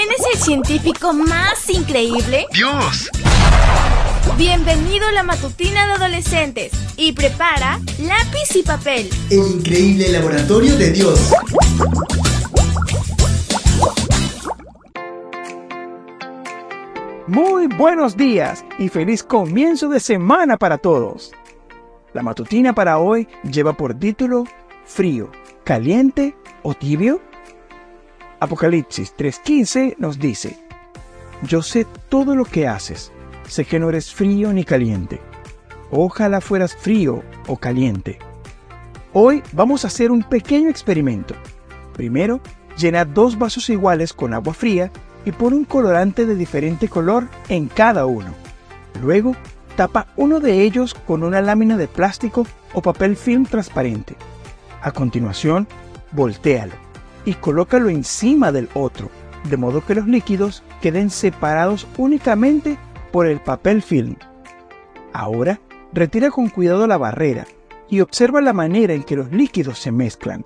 ¿Quién es el científico más increíble? ¡Dios! Bienvenido a la matutina de adolescentes y prepara lápiz y papel. El increíble laboratorio de Dios. Muy buenos días y feliz comienzo de semana para todos. La matutina para hoy lleva por título Frío, caliente o tibio. Apocalipsis 3:15 nos dice, Yo sé todo lo que haces, sé que no eres frío ni caliente. Ojalá fueras frío o caliente. Hoy vamos a hacer un pequeño experimento. Primero, llena dos vasos iguales con agua fría y pon un colorante de diferente color en cada uno. Luego, tapa uno de ellos con una lámina de plástico o papel film transparente. A continuación, voltéalo y colócalo encima del otro, de modo que los líquidos queden separados únicamente por el papel film. Ahora, retira con cuidado la barrera y observa la manera en que los líquidos se mezclan.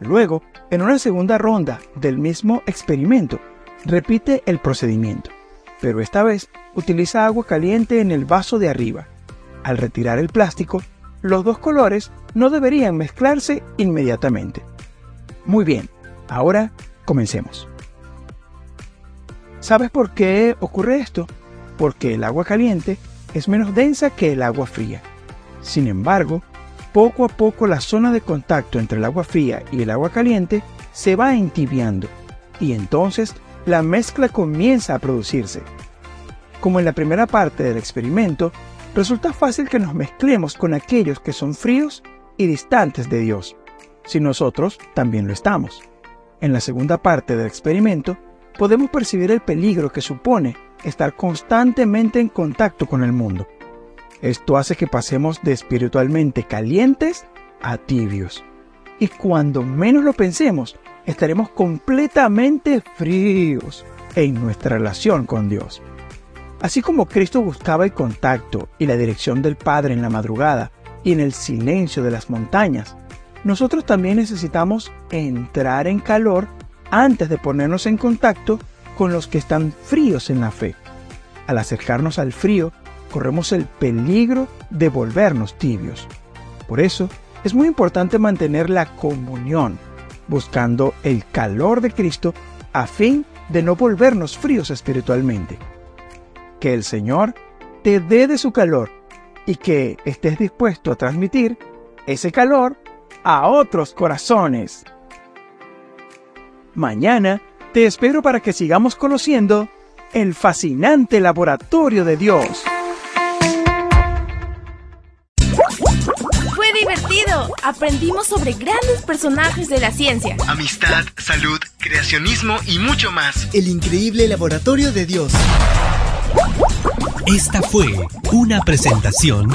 Luego, en una segunda ronda del mismo experimento, repite el procedimiento, pero esta vez utiliza agua caliente en el vaso de arriba. Al retirar el plástico, los dos colores no deberían mezclarse inmediatamente. Muy bien, ahora comencemos. ¿Sabes por qué ocurre esto? Porque el agua caliente es menos densa que el agua fría. Sin embargo, poco a poco la zona de contacto entre el agua fría y el agua caliente se va entibiando y entonces la mezcla comienza a producirse. Como en la primera parte del experimento, resulta fácil que nos mezclemos con aquellos que son fríos y distantes de Dios, si nosotros también lo estamos. En la segunda parte del experimento, podemos percibir el peligro que supone estar constantemente en contacto con el mundo. Esto hace que pasemos de espiritualmente calientes a tibios. Y cuando menos lo pensemos, estaremos completamente fríos en nuestra relación con Dios. Así como Cristo buscaba el contacto y la dirección del Padre en la madrugada y en el silencio de las montañas, nosotros también necesitamos entrar en calor antes de ponernos en contacto con los que están fríos en la fe. Al acercarnos al frío, corremos el peligro de volvernos tibios. Por eso, es muy importante mantener la comunión, buscando el calor de Cristo a fin de no volvernos fríos espiritualmente. Que el Señor te dé de su calor y que estés dispuesto a transmitir ese calor a otros corazones. Mañana te espero para que sigamos conociendo el fascinante laboratorio de Dios. Fue divertido. Aprendimos sobre grandes personajes de la ciencia. Amistad, salud, creacionismo y mucho más. El increíble laboratorio de Dios. Esta fue una presentación